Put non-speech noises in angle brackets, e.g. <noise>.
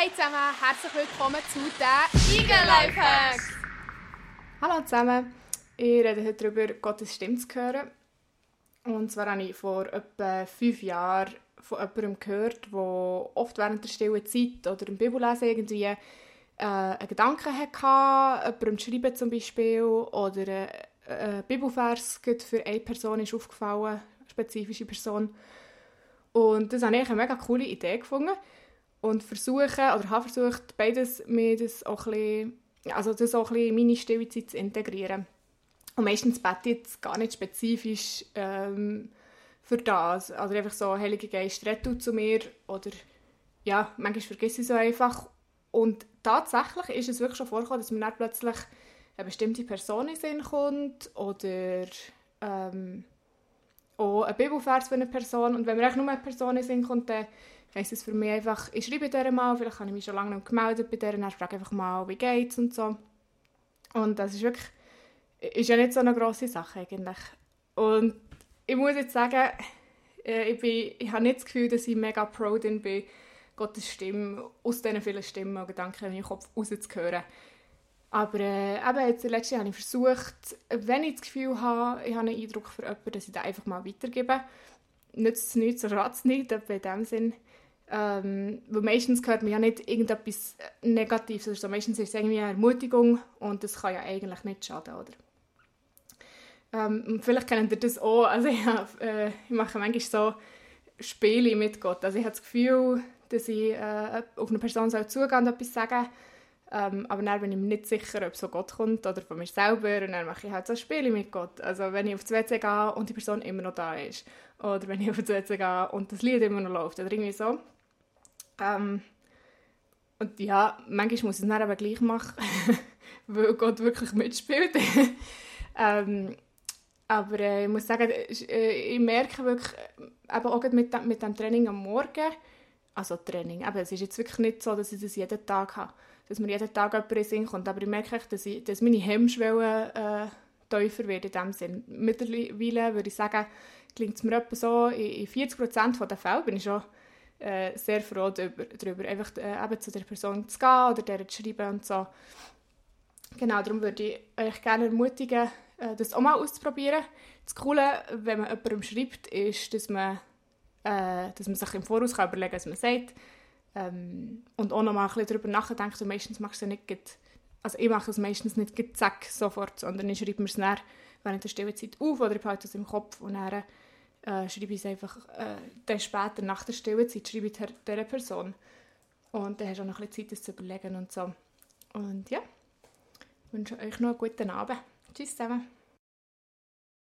Hey zusammen, herzlich willkommen zu den Eagle Lifehacks! Hallo zusammen, ich rede heute darüber, Gottes Stimme zu hören. Und zwar habe ich vor etwa fünf Jahren von jemandem gehört, der oft während der stillen Zeit oder im Bibellesen irgendwie äh, einen Gedanken hatte, jemandem schreiben zum Beispiel, oder äh, ein Bibelvers für eine Person ist aufgefallen, eine spezifische Person. Und das habe ich eine mega coole Idee gefunden und versuche, oder habe versucht, beides mir das auch ein bisschen, also das auch in meine stille Zeit zu integrieren. Und meistens bete ich jetzt gar nicht spezifisch ähm, für das. Also einfach so, Heilige Geist, rette zu mir. Oder ja, manchmal vergesse ich so einfach. Und tatsächlich ist es wirklich schon vorgekommen, dass mir dann plötzlich eine bestimmte Person in den Sinn kommt oder ähm, auch ein Bibelvers für eine Person. Und wenn mir nur eine Person Sinn kommt, dann heisst es für mich einfach, ich schreibe der mal, vielleicht habe ich mich schon lange nicht gemeldet bei der, dann frage einfach mal, wie geht's und so. Und das ist wirklich, ist ja nicht so eine grosse Sache eigentlich. Und ich muss jetzt sagen, äh, ich, bin, ich habe nicht das Gefühl, dass ich mega proud bin, Gottes Stimme aus diesen vielen Stimmen und Gedanken in meinem Kopf rauszuhören. Aber äh, eben jetzt letztes habe ich versucht, wenn ich das Gefühl habe, ich habe einen Eindruck für jemanden, dass ich den einfach mal weitergebe. Nützt es nichts, so schadet es nicht, in dem Sinn. Ähm, weil meistens hört man ja nicht irgendetwas Negatives, also meistens ist es irgendwie eine Ermutigung und das kann ja eigentlich nicht schaden, oder? Ähm, vielleicht kennt ihr das auch, also ich, hab, äh, ich mache manchmal so Spiele mit Gott, also ich habe das Gefühl, dass ich äh, auf eine Person soll zugehen und etwas sagen ähm, aber dann bin ich mir nicht sicher, ob von Gott kommt oder von mir selber. Und dann mache ich halt so Spiele mit Gott. Also wenn ich auf das WC gehe und die Person immer noch da ist. Oder wenn ich auf das WC gehe und das Lied immer noch läuft. Oder irgendwie so. Ähm, und ja, manchmal muss ich es dann aber gleich machen, <laughs> weil Gott wirklich mitspielt. <laughs> ähm, aber äh, ich muss sagen, äh, ich merke wirklich, äh, eben auch mit, mit dem Training am Morgen, also Training, eben, es ist jetzt wirklich nicht so, dass ich das jeden Tag habe dass mir jeden Tag jemand in Sinn kommt. Aber ich merke dass, ich, dass meine Hemmschwelle äh, tiefer wird in dem Sinn. Mittlerweile würde ich sagen, klingt es mir etwa so, in, in 40% der Fälle bin ich schon äh, sehr froh darüber, einfach äh, eben zu der Person zu gehen oder der zu schreiben und so. Genau, darum würde ich euch gerne ermutigen, äh, das auch mal auszuprobieren. Das Coole, wenn man jemandem schreibt, ist, dass man, äh, dass man sich im Voraus kann überlegen kann, was man sagt ähm, und auch noch mal ein bisschen darüber nachdenken. Und meistens machst du es nicht, also ich mache es meistens nicht zack, sofort, sondern ich schreibe mir es dann während der Stillzeit auf oder ich behalte es im Kopf und dann äh, schreibe ich es einfach äh, dann später, nach der Stillzeit, schreibe ich dieser Person. Und dann hast du auch noch ein bisschen Zeit, das zu überlegen und so. Und ja, ich wünsche euch noch einen guten Abend. Tschüss zusammen.